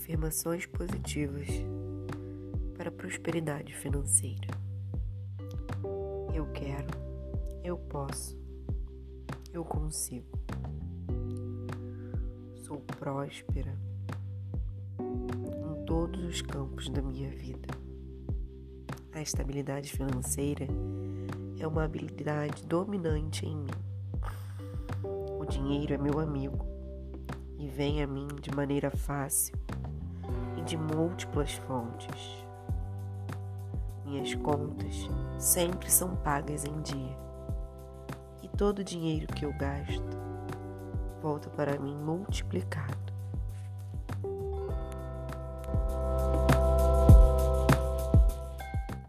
afirmações positivas para prosperidade financeira. Eu quero, eu posso, eu consigo. Sou próspera em todos os campos da minha vida. A estabilidade financeira é uma habilidade dominante em mim. O dinheiro é meu amigo e vem a mim de maneira fácil de múltiplas fontes. Minhas contas sempre são pagas em dia e todo o dinheiro que eu gasto volta para mim multiplicado.